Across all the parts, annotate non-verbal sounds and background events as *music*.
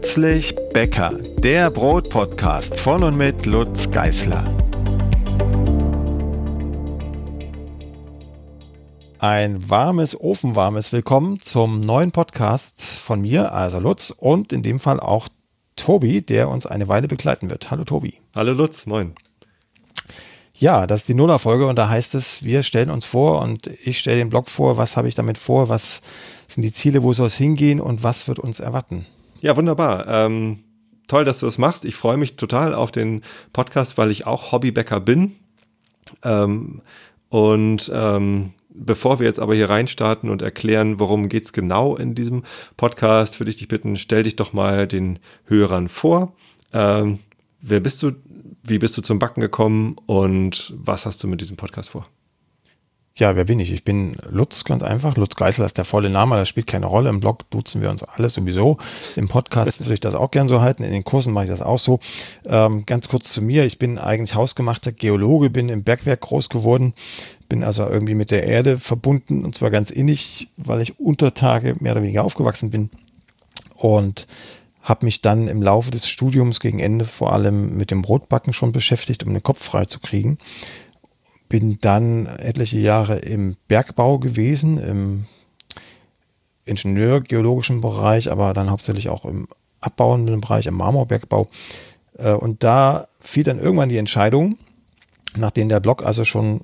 Plötzlich Bäcker, der Brotpodcast von und mit Lutz Geißler. Ein warmes, ofenwarmes Willkommen zum neuen Podcast von mir, also Lutz, und in dem Fall auch Tobi, der uns eine Weile begleiten wird. Hallo Tobi. Hallo Lutz, moin. Ja, das ist die Nuller-Folge und da heißt es, wir stellen uns vor und ich stelle den Blog vor, was habe ich damit vor, was sind die Ziele, wo soll es hingehen und was wird uns erwarten. Ja, wunderbar. Ähm, toll, dass du das machst. Ich freue mich total auf den Podcast, weil ich auch Hobbybäcker bin. Ähm, und ähm, bevor wir jetzt aber hier reinstarten und erklären, worum geht es genau in diesem Podcast, würde ich dich bitten, stell dich doch mal den Hörern vor. Ähm, wer bist du? Wie bist du zum Backen gekommen und was hast du mit diesem Podcast vor? Ja, wer bin ich? Ich bin Lutz, ganz einfach. Lutz Geißler ist der volle Name, das spielt keine Rolle. Im Blog duzen wir uns alle sowieso. Im Podcast würde ich das auch gern so halten. In den Kursen mache ich das auch so. Ähm, ganz kurz zu mir. Ich bin eigentlich hausgemachter Geologe, bin im Bergwerk groß geworden, bin also irgendwie mit der Erde verbunden und zwar ganz innig, weil ich unter Tage mehr oder weniger aufgewachsen bin. Und habe mich dann im Laufe des Studiums gegen Ende vor allem mit dem Brotbacken schon beschäftigt, um den Kopf frei zu kriegen bin dann etliche Jahre im Bergbau gewesen, im ingenieurgeologischen Bereich, aber dann hauptsächlich auch im abbauenden Bereich, im Marmorbergbau. Äh, und da fiel dann irgendwann die Entscheidung, nachdem der Blog also schon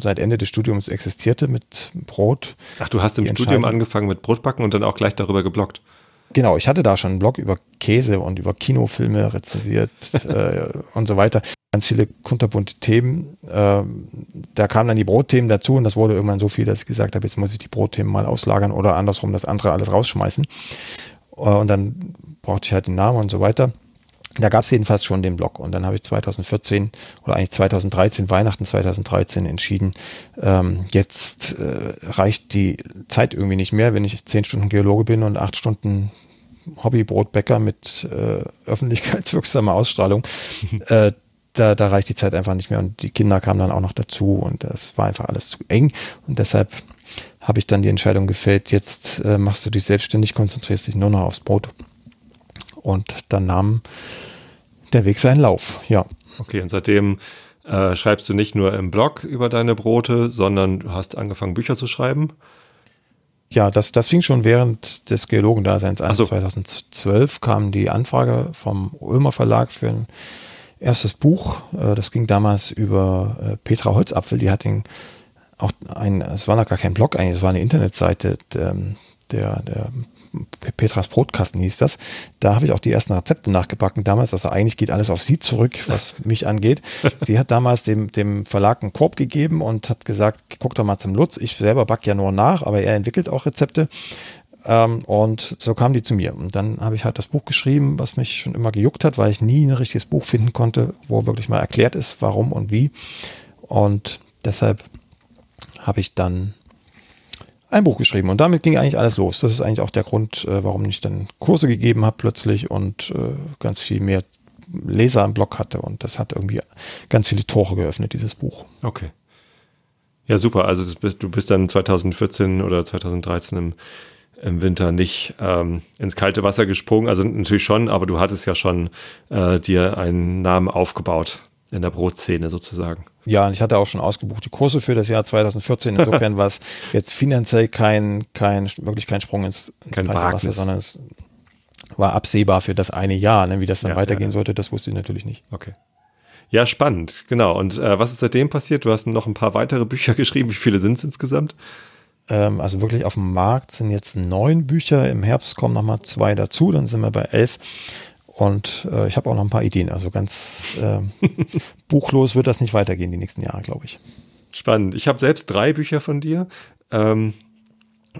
seit Ende des Studiums existierte mit Brot. Ach, du hast im Studium angefangen mit Brotbacken und dann auch gleich darüber gebloggt. Genau, ich hatte da schon einen Blog über Käse und über Kinofilme rezensiert *laughs* äh, und so weiter ganz viele kunterbunte Themen. Ähm, da kamen dann die Brotthemen dazu und das wurde irgendwann so viel, dass ich gesagt habe, jetzt muss ich die Brotthemen mal auslagern oder andersrum das andere alles rausschmeißen. Äh, und dann brauchte ich halt den Namen und so weiter. Da gab es jedenfalls schon den Blog und dann habe ich 2014 oder eigentlich 2013, Weihnachten 2013 entschieden, ähm, jetzt äh, reicht die Zeit irgendwie nicht mehr, wenn ich zehn Stunden Geologe bin und acht Stunden Hobbybrotbäcker mit äh, öffentlichkeitswirksamer Ausstrahlung. *laughs* äh, da, da reicht die Zeit einfach nicht mehr. Und die Kinder kamen dann auch noch dazu. Und das war einfach alles zu eng. Und deshalb habe ich dann die Entscheidung gefällt, jetzt äh, machst du dich selbstständig, konzentrierst dich nur noch aufs Brot und dann nahm der Weg seinen Lauf, ja. Okay, und seitdem äh, schreibst du nicht nur im Blog über deine Brote, sondern du hast angefangen, Bücher zu schreiben. Ja, das, das fing schon während des Geologendaseins an. So. 2012 kam die Anfrage vom Ulmer Verlag für ein erstes Buch. Äh, das ging damals über äh, Petra Holzapfel. Die hat den auch ein, es war noch gar kein Blog eigentlich, es war eine Internetseite, der, der, der Petras Brotkasten hieß das. Da habe ich auch die ersten Rezepte nachgebacken damals. Also eigentlich geht alles auf sie zurück, was *laughs* mich angeht. Sie hat damals dem, dem Verlag einen Korb gegeben und hat gesagt, guck doch mal zum Lutz. Ich selber backe ja nur nach, aber er entwickelt auch Rezepte. Ähm, und so kam die zu mir. Und dann habe ich halt das Buch geschrieben, was mich schon immer gejuckt hat, weil ich nie ein richtiges Buch finden konnte, wo wirklich mal erklärt ist, warum und wie. Und deshalb habe ich dann ein Buch geschrieben und damit ging eigentlich alles los. Das ist eigentlich auch der Grund, äh, warum ich dann Kurse gegeben habe plötzlich und äh, ganz viel mehr Leser im Blog hatte und das hat irgendwie ganz viele Tore geöffnet, dieses Buch. Okay. Ja, super. Also du bist dann 2014 oder 2013 im im Winter nicht ähm, ins kalte Wasser gesprungen. Also natürlich schon, aber du hattest ja schon äh, dir einen Namen aufgebaut in der Brotszene sozusagen. Ja, ich hatte auch schon ausgebucht die Kurse für das Jahr 2014. Insofern *laughs* war es jetzt finanziell kein, kein, wirklich kein Sprung ins, ins kein Wagnis. Wasser, sondern es war absehbar für das eine Jahr. Ne? Wie das dann ja, weitergehen ja. sollte, das wusste ich natürlich nicht. Okay. Ja, spannend, genau. Und äh, was ist seitdem passiert? Du hast noch ein paar weitere Bücher *laughs* geschrieben. Wie viele sind es insgesamt? Ähm, also wirklich auf dem Markt sind jetzt neun Bücher. Im Herbst kommen nochmal zwei dazu, dann sind wir bei elf. Und äh, ich habe auch noch ein paar Ideen. Also ganz äh, *laughs* buchlos wird das nicht weitergehen die nächsten Jahre, glaube ich. Spannend. Ich habe selbst drei Bücher von dir. Ähm,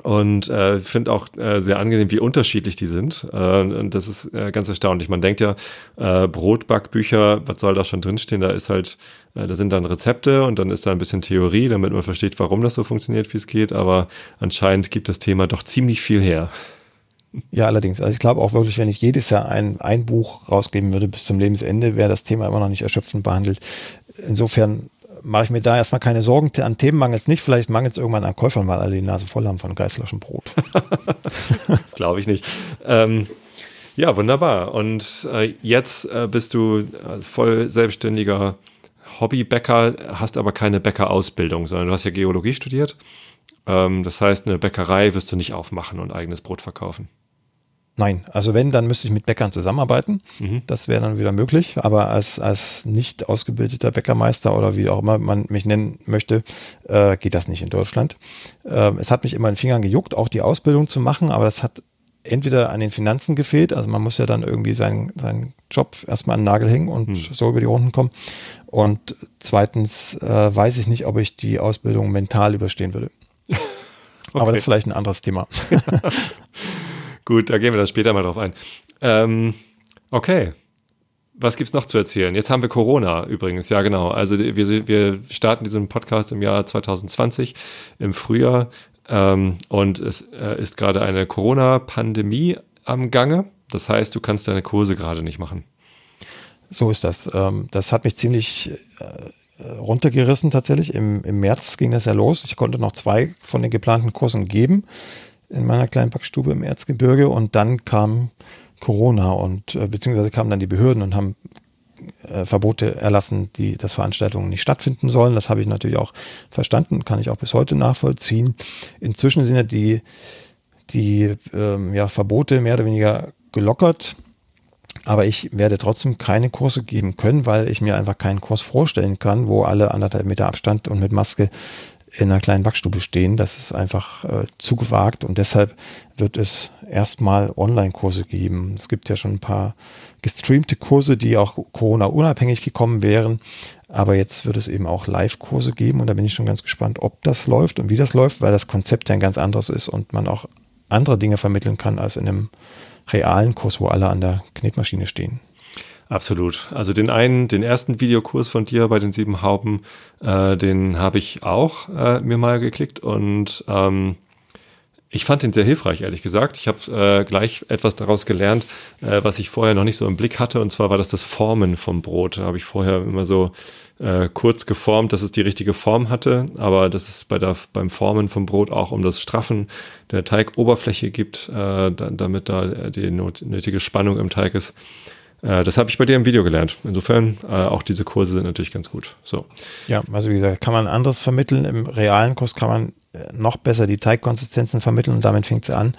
und äh, finde auch äh, sehr angenehm, wie unterschiedlich die sind. Äh, und das ist äh, ganz erstaunlich. Man denkt ja, äh, Brotbackbücher, was soll da schon drinstehen? Da ist halt, äh, da sind dann Rezepte und dann ist da ein bisschen Theorie, damit man versteht, warum das so funktioniert, wie es geht. Aber anscheinend gibt das Thema doch ziemlich viel her. Ja, allerdings. Also ich glaube auch wirklich, wenn ich jedes Jahr ein, ein Buch rausgeben würde bis zum Lebensende, wäre das Thema immer noch nicht erschöpfend behandelt. Insofern mache ich mir da erstmal keine Sorgen. An Themen mangelt es nicht. Vielleicht mangelt es irgendwann an Käufern, weil alle die Nase voll haben von Geißlerschen Brot. *laughs* das glaube ich nicht. Ähm, Ja, wunderbar. Und äh, jetzt äh, bist du äh, voll selbstständiger Hobbybäcker, hast aber keine Bäckerausbildung, sondern du hast ja Geologie studiert. Ähm, das heißt, eine Bäckerei wirst du nicht aufmachen und eigenes Brot verkaufen. Nein, also wenn, dann müsste ich mit Bäckern zusammenarbeiten. Mhm. Das wäre dann wieder möglich. Aber als, als nicht ausgebildeter Bäckermeister oder wie auch immer man mich nennen möchte, äh, geht das nicht in Deutschland. Äh, es hat mich immer in den Fingern gejuckt, auch die Ausbildung zu machen, aber das hat entweder an den Finanzen gefehlt, also man muss ja dann irgendwie seinen, seinen Job erstmal an den Nagel hängen und mhm. so über die Runden kommen. Und zweitens äh, weiß ich nicht, ob ich die Ausbildung mental überstehen würde. okay. *laughs* Aber das ist vielleicht ein anderes Thema. *laughs* Gut, da gehen wir dann später mal drauf ein. Ähm, okay. Was gibt es noch zu erzählen? Jetzt haben wir Corona übrigens, ja genau. Also wir, wir starten diesen Podcast im Jahr 2020 im Frühjahr ähm, und es äh, ist gerade eine Corona-Pandemie am Gange. Das heißt, du kannst deine Kurse gerade nicht machen. So ist das. Ähm, das hat mich ziemlich äh, runtergerissen tatsächlich. Im, Im März ging das ja los. Ich konnte noch zwei von den geplanten Kursen geben in meiner kleinen Backstube im Erzgebirge und dann kam Corona und äh, beziehungsweise kamen dann die Behörden und haben äh, Verbote erlassen, die dass Veranstaltungen nicht stattfinden sollen. Das habe ich natürlich auch verstanden, kann ich auch bis heute nachvollziehen. Inzwischen sind ja die, die ähm, ja, Verbote mehr oder weniger gelockert. Aber ich werde trotzdem keine Kurse geben können, weil ich mir einfach keinen Kurs vorstellen kann, wo alle anderthalb Meter Abstand und mit Maske in einer kleinen Backstube stehen. Das ist einfach äh, zu gewagt und deshalb wird es erstmal Online-Kurse geben. Es gibt ja schon ein paar gestreamte Kurse, die auch Corona-unabhängig gekommen wären. Aber jetzt wird es eben auch Live-Kurse geben und da bin ich schon ganz gespannt, ob das läuft und wie das läuft, weil das Konzept ja ein ganz anderes ist und man auch andere Dinge vermitteln kann als in einem realen Kurs, wo alle an der Knetmaschine stehen. Absolut. Also den einen, den ersten Videokurs von dir bei den sieben Hauben, äh, den habe ich auch äh, mir mal geklickt und ähm, ich fand den sehr hilfreich, ehrlich gesagt. Ich habe äh, gleich etwas daraus gelernt, äh, was ich vorher noch nicht so im Blick hatte. Und zwar war das das Formen vom Brot. Da habe ich vorher immer so äh, kurz geformt, dass es die richtige Form hatte. Aber dass es bei der, beim Formen vom Brot auch um das Straffen der Teigoberfläche gibt, äh, damit da die nötige Spannung im Teig ist. Äh, das habe ich bei dir im Video gelernt. Insofern, äh, auch diese Kurse sind natürlich ganz gut. So. Ja, also wie gesagt, kann man anderes vermitteln. Im realen Kurs kann man äh, noch besser die Teigkonsistenzen vermitteln und damit fängt es an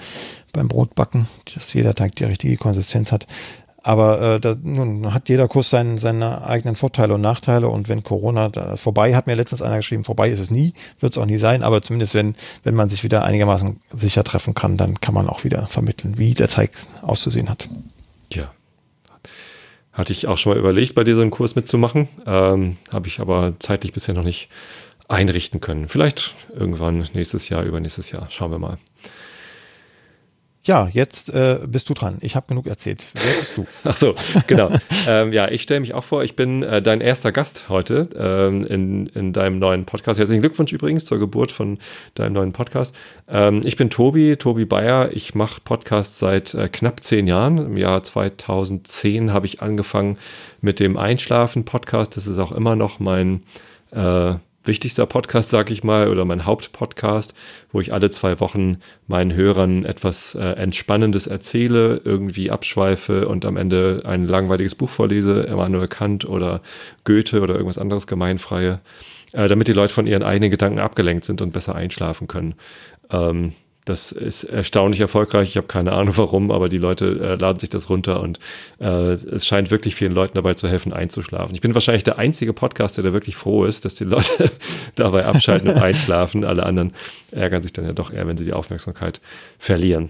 beim Brotbacken, dass jeder Teig die richtige Konsistenz hat. Aber äh, da, nun hat jeder Kurs seinen, seine eigenen Vorteile und Nachteile. Und wenn Corona vorbei, hat mir letztens einer geschrieben, vorbei ist es nie, wird es auch nie sein. Aber zumindest wenn, wenn man sich wieder einigermaßen sicher treffen kann, dann kann man auch wieder vermitteln, wie der Teig auszusehen hat. Ja, hatte ich auch schon mal überlegt, bei einen Kurs mitzumachen. Ähm, Habe ich aber zeitlich bisher noch nicht einrichten können. Vielleicht irgendwann nächstes Jahr, übernächstes Jahr. Schauen wir mal. Ja, jetzt äh, bist du dran. Ich habe genug erzählt. Wer bist du? *laughs* Ach so, genau. *laughs* ähm, ja, ich stelle mich auch vor, ich bin äh, dein erster Gast heute ähm, in, in deinem neuen Podcast. Herzlichen Glückwunsch übrigens zur Geburt von deinem neuen Podcast. Ähm, ich bin Tobi, Tobi Bayer. Ich mache Podcasts seit äh, knapp zehn Jahren. Im Jahr 2010 habe ich angefangen mit dem Einschlafen-Podcast. Das ist auch immer noch mein äh, wichtigster Podcast, sag ich mal, oder mein Hauptpodcast, wo ich alle zwei Wochen meinen Hörern etwas äh, Entspannendes erzähle, irgendwie abschweife und am Ende ein langweiliges Buch vorlese, Immanuel Kant oder Goethe oder irgendwas anderes gemeinfreie, äh, damit die Leute von ihren eigenen Gedanken abgelenkt sind und besser einschlafen können. Ähm, das ist erstaunlich erfolgreich. Ich habe keine Ahnung warum, aber die Leute äh, laden sich das runter und äh, es scheint wirklich vielen Leuten dabei zu helfen, einzuschlafen. Ich bin wahrscheinlich der einzige Podcaster, der wirklich froh ist, dass die Leute *laughs* dabei abschalten und einschlafen. Alle anderen ärgern sich dann ja doch eher, wenn sie die Aufmerksamkeit verlieren.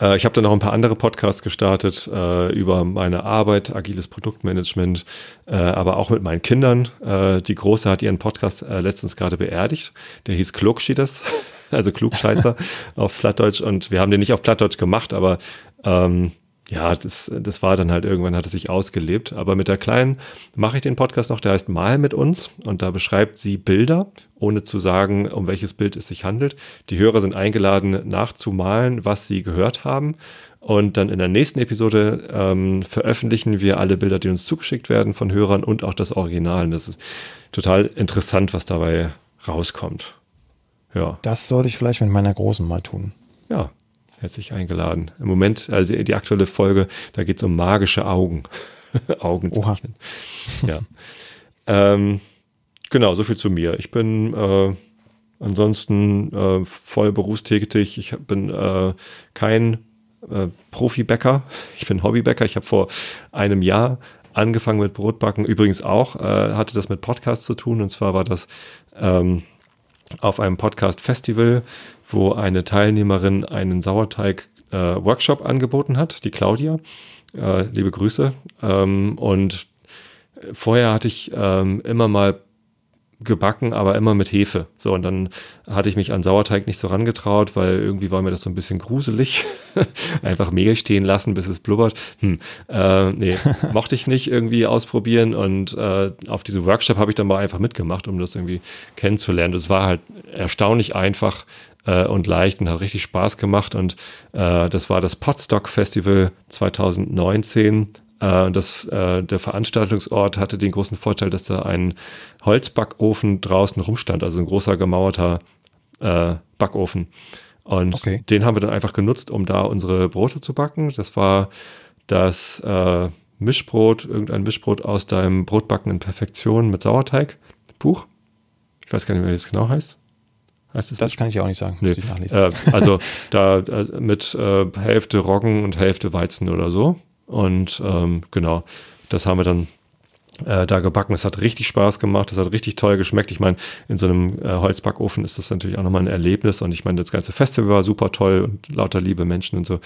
Äh, ich habe dann noch ein paar andere Podcasts gestartet äh, über meine Arbeit, agiles Produktmanagement, äh, aber auch mit meinen Kindern. Äh, die Große hat ihren Podcast äh, letztens gerade beerdigt. Der hieß Klugschieders. *laughs* *laughs* also Klugscheißer *laughs* auf Plattdeutsch. Und wir haben den nicht auf Plattdeutsch gemacht, aber ähm, ja, das, das war dann halt irgendwann, hat es sich ausgelebt. Aber mit der Kleinen mache ich den Podcast noch, der heißt Mal mit uns und da beschreibt sie Bilder, ohne zu sagen, um welches Bild es sich handelt. Die Hörer sind eingeladen, nachzumalen, was sie gehört haben. Und dann in der nächsten Episode ähm, veröffentlichen wir alle Bilder, die uns zugeschickt werden von Hörern und auch das Original. Und das ist total interessant, was dabei rauskommt. Ja. Das sollte ich vielleicht mit meiner Großen mal tun. Ja, herzlich eingeladen. Im Moment, also die aktuelle Folge, da geht es um magische Augen. *laughs* Augenzeichnen. Ja. ähm, genau, so viel zu mir. Ich bin äh, ansonsten äh, voll berufstätig. Ich bin äh, kein äh, Profi-Bäcker. Ich bin Hobbybäcker. Ich habe vor einem Jahr angefangen mit Brotbacken. Übrigens auch, äh, hatte das mit Podcasts zu tun. Und zwar war das ähm, auf einem Podcast-Festival, wo eine Teilnehmerin einen Sauerteig-Workshop äh, angeboten hat, die Claudia. Äh, liebe Grüße. Ähm, und vorher hatte ich ähm, immer mal gebacken, aber immer mit Hefe. So, und dann hatte ich mich an Sauerteig nicht so rangetraut, weil irgendwie war mir das so ein bisschen gruselig. *laughs* Einfach Mehl stehen lassen, bis es blubbert. Hm, äh, nee, *laughs* mochte ich nicht irgendwie ausprobieren. Und äh, auf diesem Workshop habe ich dann mal einfach mitgemacht, um das irgendwie kennenzulernen. Das war halt erstaunlich einfach äh, und leicht und hat richtig Spaß gemacht. Und äh, das war das Potstock Festival 2019 äh, das, äh, der Veranstaltungsort hatte den großen Vorteil, dass da ein Holzbackofen draußen rumstand, also ein großer gemauerter äh, Backofen. Und okay. den haben wir dann einfach genutzt, um da unsere Brote zu backen. Das war das äh, Mischbrot, irgendein Mischbrot aus deinem Brotbacken in Perfektion mit Sauerteig. Buch. Ich weiß gar nicht mehr, wie es genau heißt. heißt es das nicht? kann ich auch nicht sagen. Nee. Äh, also da äh, mit äh, Hälfte Roggen und Hälfte Weizen oder so. Und ähm, genau, das haben wir dann äh, da gebacken. Es hat richtig Spaß gemacht, es hat richtig toll geschmeckt. Ich meine, in so einem äh, Holzbackofen ist das natürlich auch nochmal ein Erlebnis. Und ich meine, das ganze Festival war super toll und lauter liebe Menschen und so.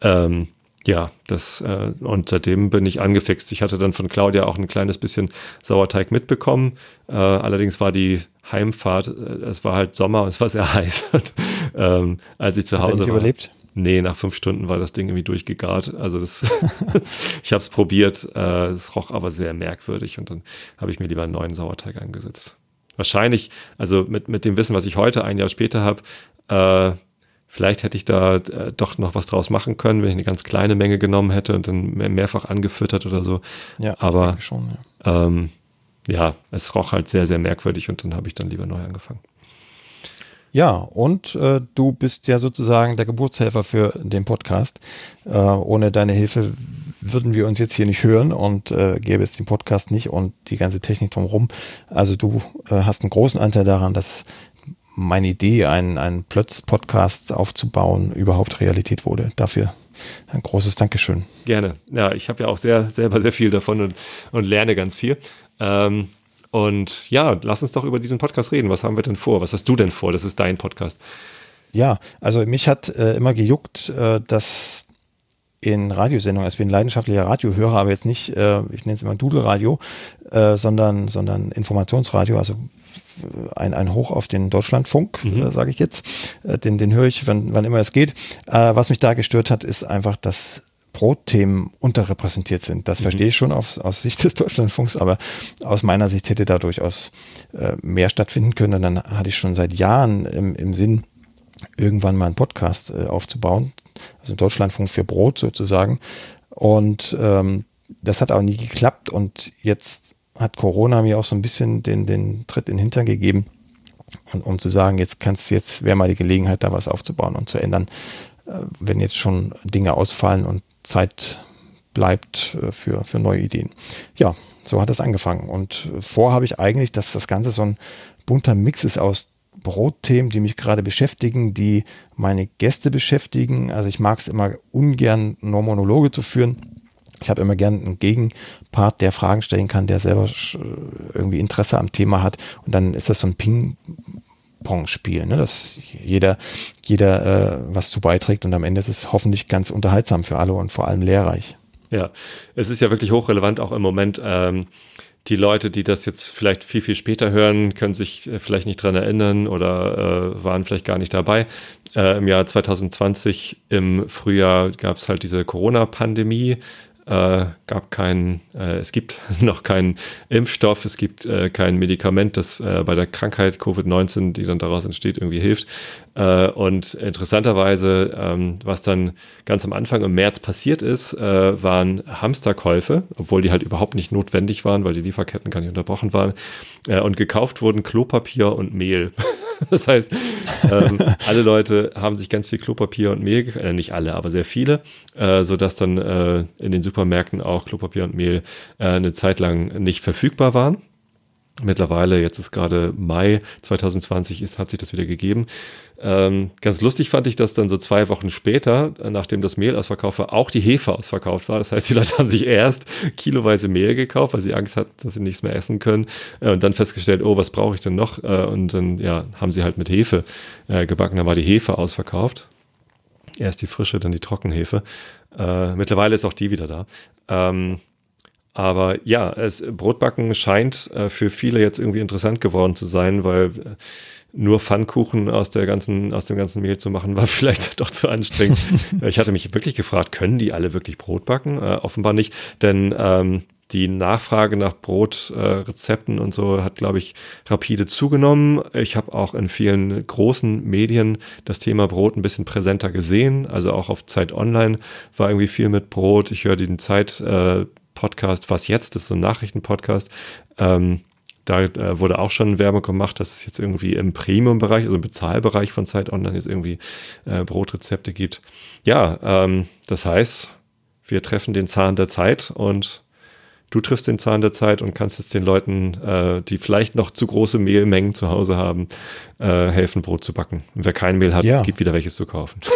Ähm, ja, das äh, und seitdem bin ich angefixt. Ich hatte dann von Claudia auch ein kleines bisschen Sauerteig mitbekommen. Äh, allerdings war die Heimfahrt, äh, es war halt Sommer, es war sehr *laughs* heiß. und, ähm, als ich zu Hause Hat war. überlebt? Nee, nach fünf Stunden war das Ding irgendwie durchgegart. Also das, *laughs* ich habe es probiert, äh, es roch aber sehr merkwürdig und dann habe ich mir lieber einen neuen Sauerteig angesetzt. Wahrscheinlich, also mit, mit dem Wissen, was ich heute ein Jahr später habe, äh, vielleicht hätte ich da äh, doch noch was draus machen können, wenn ich eine ganz kleine Menge genommen hätte und dann mehr, mehrfach angefüttert oder so. Ja, aber schon, ja. Ähm, ja, es roch halt sehr, sehr merkwürdig und dann habe ich dann lieber neu angefangen. Ja, und äh, du bist ja sozusagen der Geburtshelfer für den Podcast. Äh, ohne deine Hilfe würden wir uns jetzt hier nicht hören und äh, gäbe es den Podcast nicht und die ganze Technik drumherum. Also du äh, hast einen großen Anteil daran, dass meine Idee, einen, einen Plötz-Podcast aufzubauen, überhaupt Realität wurde. Dafür ein großes Dankeschön. Gerne. Ja, ich habe ja auch sehr, selber sehr viel davon und, und lerne ganz viel. Ähm, und ja, lass uns doch über diesen Podcast reden. Was haben wir denn vor? Was hast du denn vor? Das ist dein Podcast. Ja, also mich hat äh, immer gejuckt, äh, dass in Radiosendungen, also ich bin leidenschaftlicher Radiohörer, aber jetzt nicht, äh, ich nenne es immer Dudelradio, äh, sondern, sondern Informationsradio, also ein, ein Hoch auf den Deutschlandfunk, mhm. äh, sage ich jetzt. Äh, den, den höre ich, wann, wann immer es geht. Äh, was mich da gestört hat, ist einfach, dass Brotthemen unterrepräsentiert sind. Das mhm. verstehe ich schon aus, aus Sicht *laughs* des Deutschlandfunks, aber aus meiner Sicht hätte da durchaus äh, mehr stattfinden können. Und dann hatte ich schon seit Jahren im, im Sinn, irgendwann mal einen Podcast äh, aufzubauen, also Deutschlandfunk für Brot sozusagen. Und ähm, das hat auch nie geklappt. Und jetzt hat Corona mir auch so ein bisschen den, den Tritt in den Hintern gegeben. Und um zu sagen, jetzt kannst jetzt wäre mal die Gelegenheit, da was aufzubauen und zu ändern, äh, wenn jetzt schon Dinge ausfallen und Zeit bleibt äh, für, für neue Ideen. Ja, so hat das angefangen. Und vor habe ich eigentlich, dass das Ganze so ein bunter Mix ist aus Brotthemen, die mich gerade beschäftigen, die meine Gäste beschäftigen. Also ich mag es immer ungern, nur Monologe zu führen. Ich habe immer gern einen Gegenpart, der Fragen stellen kann, der selber irgendwie Interesse am Thema hat. Und dann ist das so ein Ping, Pong-Spiel, ne? dass jeder, jeder äh, was zu beiträgt und am Ende ist es hoffentlich ganz unterhaltsam für alle und vor allem lehrreich. Ja, es ist ja wirklich hochrelevant auch im Moment. Ähm, die Leute, die das jetzt vielleicht viel, viel später hören, können sich äh, vielleicht nicht dran erinnern oder äh, waren vielleicht gar nicht dabei. Äh, Im Jahr 2020 im Frühjahr gab es halt diese Corona-Pandemie äh, gab keinen, äh, es gibt *laughs* noch keinen Impfstoff, es gibt äh, kein Medikament, das äh, bei der Krankheit Covid-19, die dann daraus entsteht, irgendwie hilft. Äh, und interessanterweise, ähm, was dann ganz am Anfang im März passiert ist, äh, waren Hamsterkäufe, obwohl die halt überhaupt nicht notwendig waren, weil die Lieferketten gar nicht unterbrochen waren. und gekauft wurden Klopapier und Mehl. *laughs* *laughs* Das heißt, ähm, alle Leute haben sich ganz viel Klopapier und Mehl, äh, nicht alle, aber sehr viele, äh, sodass dann äh, in den Supermärkten auch Klopapier und Mehl äh, eine Zeit lang nicht verfügbar waren. Mittlerweile, jetzt ist gerade Mai 2020, ist, hat sich das wieder gegeben. Ähm, ganz lustig fand ich, dass dann so zwei Wochen später, nachdem das Mehl ausverkauft war, auch die Hefe ausverkauft war. Das heißt, die *laughs* Leute haben sich erst kiloweise Mehl gekauft, weil sie Angst hatten, dass sie nichts mehr essen können. Äh, und dann festgestellt, oh, was brauche ich denn noch? Äh, und dann ja, haben sie halt mit Hefe äh, gebacken. Dann war die Hefe ausverkauft. Erst die frische, dann die Trockenhefe. Äh, mittlerweile ist auch die wieder da. Ähm, aber ja, es, Brotbacken scheint äh, für viele jetzt irgendwie interessant geworden zu sein, weil äh, nur Pfannkuchen aus der ganzen, aus dem ganzen Mehl zu machen, *laughs* war vielleicht doch zu anstrengend. *laughs* ich hatte mich wirklich gefragt, können die alle wirklich Brot backen? Äh, offenbar nicht, denn ähm, die Nachfrage nach Brotrezepten äh, und so hat, glaube ich, rapide zugenommen. Ich habe auch in vielen großen Medien das Thema Brot ein bisschen präsenter gesehen. Also auch auf Zeit Online war irgendwie viel mit Brot. Ich höre den Zeit äh, Podcast, was jetzt ist, so ein Nachrichtenpodcast. Ähm, da äh, wurde auch schon Werbung gemacht, dass es jetzt irgendwie im Premium-Bereich, also im Bezahlbereich von Zeit Online jetzt irgendwie äh, Brotrezepte gibt. Ja, ähm, das heißt, wir treffen den Zahn der Zeit und du triffst den Zahn der Zeit und kannst jetzt den Leuten, äh, die vielleicht noch zu große Mehlmengen zu Hause haben, äh, helfen, Brot zu backen. Und wer kein Mehl hat, ja. gibt wieder welches zu kaufen. *laughs*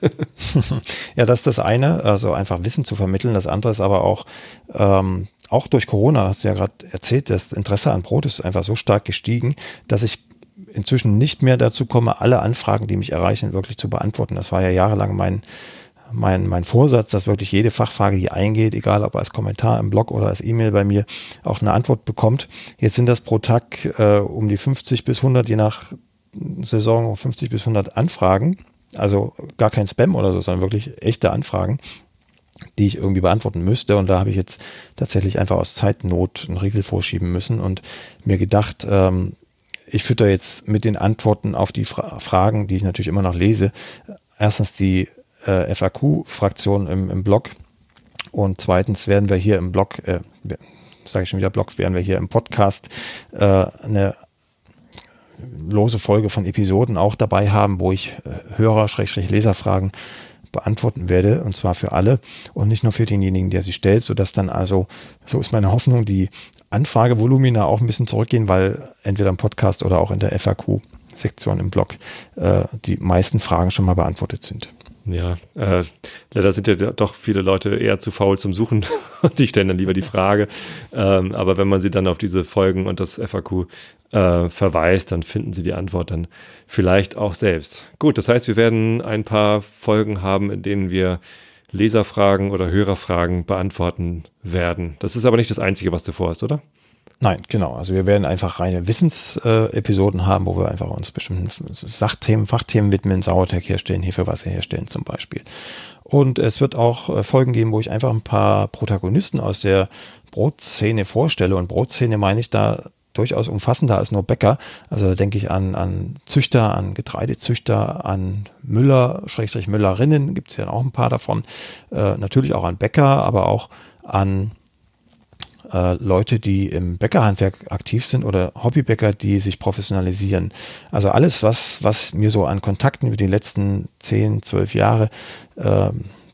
*laughs* ja, das ist das eine, also einfach Wissen zu vermitteln. Das andere ist aber auch, ähm, auch durch Corona, hast du ja gerade erzählt, das Interesse an Brot ist einfach so stark gestiegen, dass ich inzwischen nicht mehr dazu komme, alle Anfragen, die mich erreichen, wirklich zu beantworten. Das war ja jahrelang mein, mein, mein Vorsatz, dass wirklich jede Fachfrage, die eingeht, egal ob als Kommentar im Blog oder als E-Mail bei mir, auch eine Antwort bekommt. Jetzt sind das pro Tag äh, um die 50 bis 100, je nach Saison 50 bis 100 Anfragen. Also gar kein Spam oder so, sondern wirklich echte Anfragen, die ich irgendwie beantworten müsste. Und da habe ich jetzt tatsächlich einfach aus Zeitnot einen Riegel vorschieben müssen und mir gedacht, ähm, ich fütter jetzt mit den Antworten auf die Fra Fragen, die ich natürlich immer noch lese, erstens die äh, FAQ-Fraktion im, im Blog und zweitens werden wir hier im Blog, äh, sage ich schon wieder Blog, werden wir hier im Podcast äh, eine lose Folge von Episoden auch dabei haben, wo ich äh, Hörer-Leserfragen beantworten werde, und zwar für alle und nicht nur für denjenigen, der sie stellt, sodass dann also, so ist meine Hoffnung, die Anfragevolumina auch ein bisschen zurückgehen, weil entweder im Podcast oder auch in der FAQ-Sektion im Blog äh, die meisten Fragen schon mal beantwortet sind. Ja, äh, leider sind ja doch viele Leute eher zu faul zum Suchen *laughs* und die stellen dann lieber die Frage. Ähm, aber wenn man sie dann auf diese Folgen und das FAQ äh, verweist, dann finden sie die Antwort dann vielleicht auch selbst. Gut, das heißt, wir werden ein paar Folgen haben, in denen wir Leserfragen oder Hörerfragen beantworten werden. Das ist aber nicht das Einzige, was du vorhast, oder? Nein, genau. Also wir werden einfach reine Wissensepisoden äh, haben, wo wir einfach uns bestimmten Sachthemen, Fachthemen widmen, Sauerteig herstellen, Hefewasser herstellen zum Beispiel. Und es wird auch äh, Folgen geben, wo ich einfach ein paar Protagonisten aus der Brotszene vorstelle. Und Brotszene meine ich da durchaus umfassender als nur Bäcker. Also da denke ich an, an Züchter, an Getreidezüchter, an Müller, Schrägstrich Müllerinnen, gibt es ja auch ein paar davon. Äh, natürlich auch an Bäcker, aber auch an äh, Leute, die im Bäckerhandwerk aktiv sind oder Hobbybäcker, die sich professionalisieren. Also alles, was, was mir so an Kontakten über die letzten 10, 12 Jahre äh,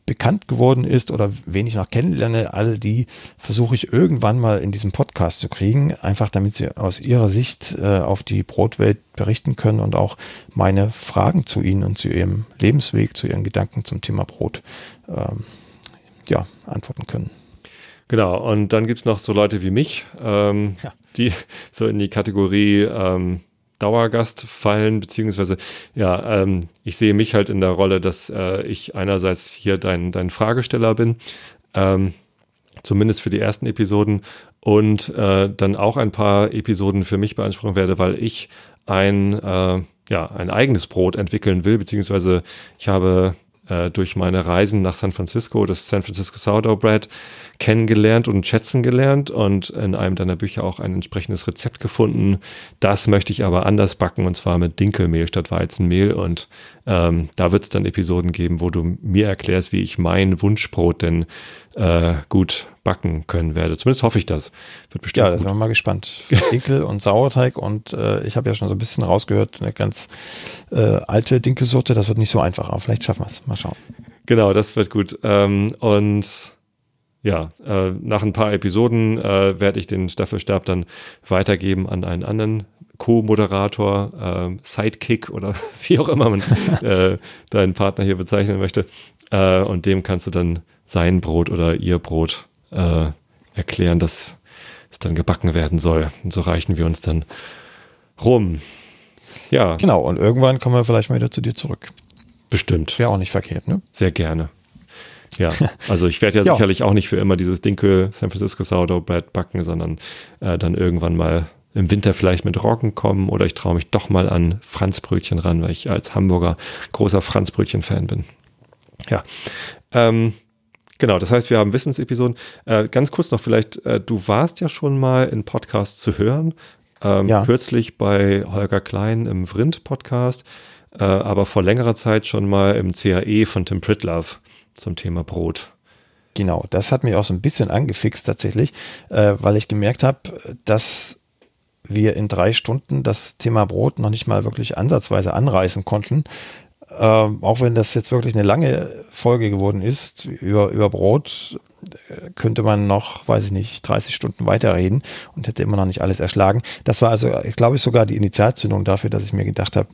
bekannt geworden ist oder wen ich noch kennenlerne, alle die versuche ich irgendwann mal in diesem Podcast zu kriegen, einfach damit sie aus ihrer Sicht äh, auf die Brotwelt berichten können und auch meine Fragen zu ihnen und zu ihrem Lebensweg, zu ihren Gedanken zum Thema Brot ähm, ja, antworten können. Genau, und dann gibt es noch so Leute wie mich, ähm, *laughs* ja. die so in die Kategorie ähm, Dauergast fallen, beziehungsweise ja, ähm, ich sehe mich halt in der Rolle, dass äh, ich einerseits hier dein, dein Fragesteller bin, ähm, zumindest für die ersten Episoden und äh, dann auch ein paar Episoden für mich beanspruchen werde, weil ich ein, äh, ja, ein eigenes Brot entwickeln will, beziehungsweise ich habe äh, durch meine Reisen nach San Francisco, das San Francisco Sourdough Bread, kennengelernt und schätzen gelernt und in einem deiner Bücher auch ein entsprechendes Rezept gefunden. Das möchte ich aber anders backen und zwar mit Dinkelmehl statt Weizenmehl. Und ähm, da wird es dann Episoden geben, wo du mir erklärst, wie ich mein Wunschbrot denn äh, gut backen können werde. Zumindest hoffe ich das. Wird bestimmt ja, da sind wir mal gespannt. Dinkel und Sauerteig und äh, ich habe ja schon so ein bisschen rausgehört, eine ganz äh, alte Dinkelsorte, das wird nicht so einfach, aber vielleicht schaffen wir es. Mal schauen. Genau, das wird gut. Ähm, und ja, äh, nach ein paar Episoden äh, werde ich den Staffelstab dann weitergeben an einen anderen Co-Moderator, äh, Sidekick oder *laughs* wie auch immer man äh, *laughs* deinen Partner hier bezeichnen möchte. Äh, und dem kannst du dann sein Brot oder ihr Brot äh, erklären, dass es dann gebacken werden soll. Und so reichen wir uns dann rum. Ja. Genau, und irgendwann kommen wir vielleicht mal wieder zu dir zurück. Bestimmt. Wäre auch nicht verkehrt, ne? Sehr gerne. Ja, also ich werde ja, *laughs* ja, sicherlich auch nicht für immer dieses Dinkel San Francisco Sourdough Bread backen, sondern äh, dann irgendwann mal im Winter vielleicht mit Roggen kommen oder ich traue mich doch mal an Franzbrötchen ran, weil ich als Hamburger großer Franzbrötchen-Fan bin. Ja. Ähm, genau, das heißt, wir haben Wissensepisoden. Äh, ganz kurz noch vielleicht, äh, du warst ja schon mal in Podcasts zu hören. Ähm, ja. Kürzlich bei Holger Klein im Vrind-Podcast, äh, aber vor längerer Zeit schon mal im CAE von Tim Pritlove zum Thema Brot. Genau, das hat mich auch so ein bisschen angefixt tatsächlich, äh, weil ich gemerkt habe, dass wir in drei Stunden das Thema Brot noch nicht mal wirklich ansatzweise anreißen konnten. Ähm, auch wenn das jetzt wirklich eine lange Folge geworden ist, über, über Brot äh, könnte man noch, weiß ich nicht, 30 Stunden weiterreden und hätte immer noch nicht alles erschlagen. Das war also, ich glaube ich, sogar die Initialzündung dafür, dass ich mir gedacht habe,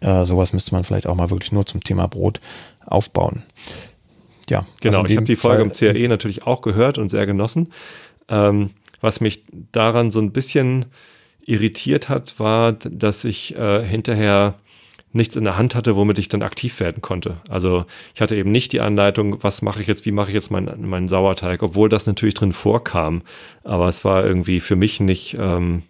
äh, sowas müsste man vielleicht auch mal wirklich nur zum Thema Brot aufbauen. Ja, genau. Also ich habe die Folge im CAE natürlich auch gehört und sehr genossen. Ähm, was mich daran so ein bisschen irritiert hat, war, dass ich äh, hinterher nichts in der Hand hatte, womit ich dann aktiv werden konnte. Also ich hatte eben nicht die Anleitung, was mache ich jetzt, wie mache ich jetzt meinen, meinen Sauerteig, obwohl das natürlich drin vorkam. Aber es war irgendwie für mich nicht, ähm,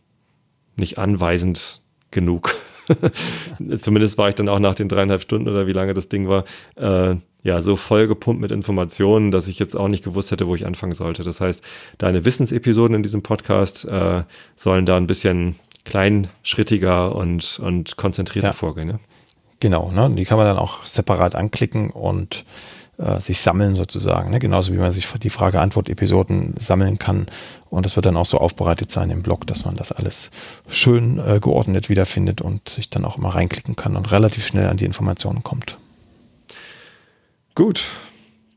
nicht anweisend genug. *laughs* Zumindest war ich dann auch nach den dreieinhalb Stunden oder wie lange das Ding war, äh, ja, so voll gepumpt mit Informationen, dass ich jetzt auch nicht gewusst hätte, wo ich anfangen sollte. Das heißt, deine Wissensepisoden in diesem Podcast äh, sollen da ein bisschen kleinschrittiger und, und konzentrierter ja. vorgehen. Ne? Genau, ne? die kann man dann auch separat anklicken und äh, sich sammeln sozusagen. Ne? Genauso wie man sich die Frage-Antwort-Episoden sammeln kann. Und das wird dann auch so aufbereitet sein im Blog, dass man das alles schön äh, geordnet wiederfindet und sich dann auch immer reinklicken kann und relativ schnell an die Informationen kommt. Gut,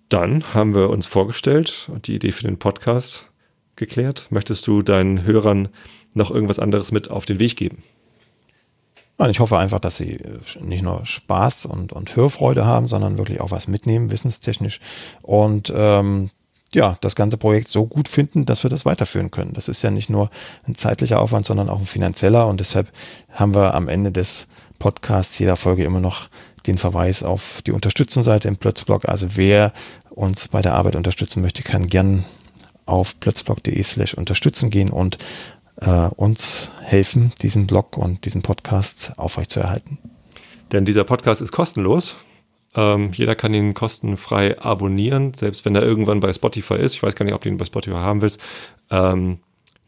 dann haben wir uns vorgestellt und die Idee für den Podcast geklärt. Möchtest du deinen Hörern noch irgendwas anderes mit auf den Weg geben? Ich hoffe einfach, dass sie äh, nicht nur Spaß und, und Hörfreude haben, sondern wirklich auch was mitnehmen, wissenstechnisch. Und ähm, ja, das ganze Projekt so gut finden, dass wir das weiterführen können. Das ist ja nicht nur ein zeitlicher Aufwand, sondern auch ein finanzieller. Und deshalb haben wir am Ende des Podcasts jeder Folge immer noch den Verweis auf die Unterstützenseite im Plötzblog. Also wer uns bei der Arbeit unterstützen möchte, kann gern auf plötzblog.de slash unterstützen gehen und äh, uns helfen, diesen Blog und diesen Podcast aufrechtzuerhalten. Denn dieser Podcast ist kostenlos. Ähm, jeder kann ihn kostenfrei abonnieren, selbst wenn er irgendwann bei Spotify ist. Ich weiß gar nicht, ob du ihn bei Spotify haben willst. Ähm,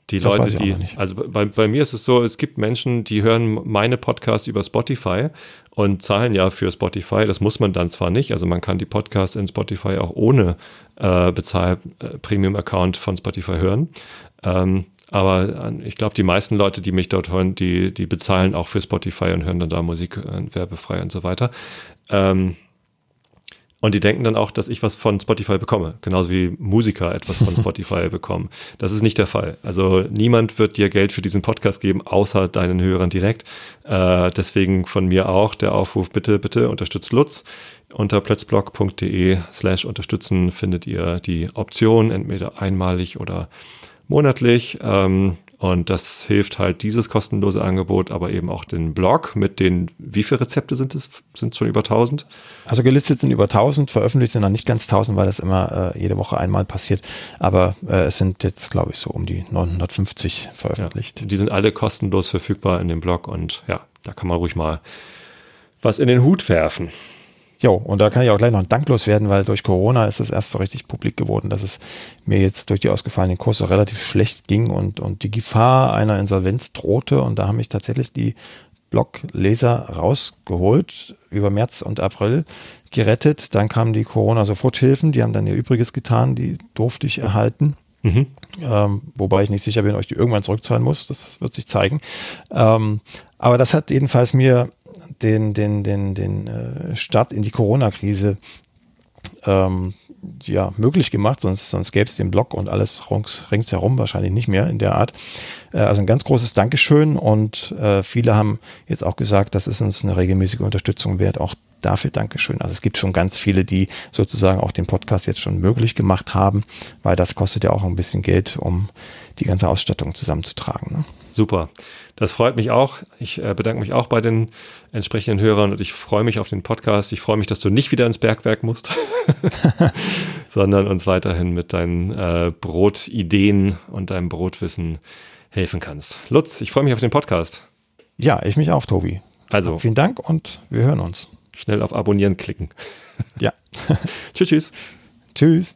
die das Leute, die, also bei, bei mir ist es so, es gibt Menschen, die hören meine Podcasts über Spotify und zahlen ja für Spotify. Das muss man dann zwar nicht, also man kann die Podcasts in Spotify auch ohne äh, Bezahl äh, Premium-Account von Spotify hören. Ähm, aber äh, ich glaube, die meisten Leute, die mich dort hören, die, die bezahlen auch für Spotify und hören dann da Musik äh, werbefrei und so weiter. Ähm, und die denken dann auch, dass ich was von Spotify bekomme, genauso wie Musiker etwas von *laughs* Spotify bekommen. Das ist nicht der Fall. Also niemand wird dir Geld für diesen Podcast geben, außer deinen Hörern direkt. Äh, deswegen von mir auch der Aufruf, bitte, bitte unterstützt Lutz. Unter plötzblog.de slash unterstützen findet ihr die Option, entweder einmalig oder monatlich. Ähm, und das hilft halt dieses kostenlose Angebot, aber eben auch den Blog mit den, wie viele Rezepte sind es? Sind es schon über 1000? Also gelistet sind über 1000, veröffentlicht sind noch nicht ganz 1000, weil das immer äh, jede Woche einmal passiert. Aber äh, es sind jetzt, glaube ich, so um die 950 veröffentlicht. Ja, die sind alle kostenlos verfügbar in dem Blog und ja, da kann man ruhig mal was in den Hut werfen. Jo, und da kann ich auch gleich noch danklos werden, weil durch Corona ist es erst so richtig publik geworden, dass es mir jetzt durch die ausgefallenen Kurse relativ schlecht ging und, und die Gefahr einer Insolvenz drohte. Und da haben mich tatsächlich die Blog-Leser rausgeholt, über März und April gerettet. Dann kamen die Corona-Soforthilfen, die haben dann ihr Übriges getan, die durfte ich erhalten. Mhm. Ähm, wobei ich nicht sicher bin, ob ich die irgendwann zurückzahlen muss. Das wird sich zeigen. Ähm, aber das hat jedenfalls mir den, den, den, den äh, Start in die Corona-Krise ähm, ja, möglich gemacht, sonst, sonst gäbe es den Blog und alles rings, ringsherum wahrscheinlich nicht mehr in der Art. Äh, also ein ganz großes Dankeschön und äh, viele haben jetzt auch gesagt, das ist uns eine regelmäßige Unterstützung wert. Auch dafür Dankeschön. Also es gibt schon ganz viele, die sozusagen auch den Podcast jetzt schon möglich gemacht haben, weil das kostet ja auch ein bisschen Geld, um die ganze Ausstattung zusammenzutragen. Ne? Super. Das freut mich auch. Ich äh, bedanke mich auch bei den entsprechenden Hörern und ich freue mich auf den Podcast. Ich freue mich, dass du nicht wieder ins Bergwerk musst, *laughs* sondern uns weiterhin mit deinen äh, Brotideen und deinem Brotwissen helfen kannst. Lutz, ich freue mich auf den Podcast. Ja, ich mich auch, Tobi. Also. Vielen Dank und wir hören uns. Schnell auf Abonnieren klicken. Ja. *laughs* tschüss, tschüss. Tschüss.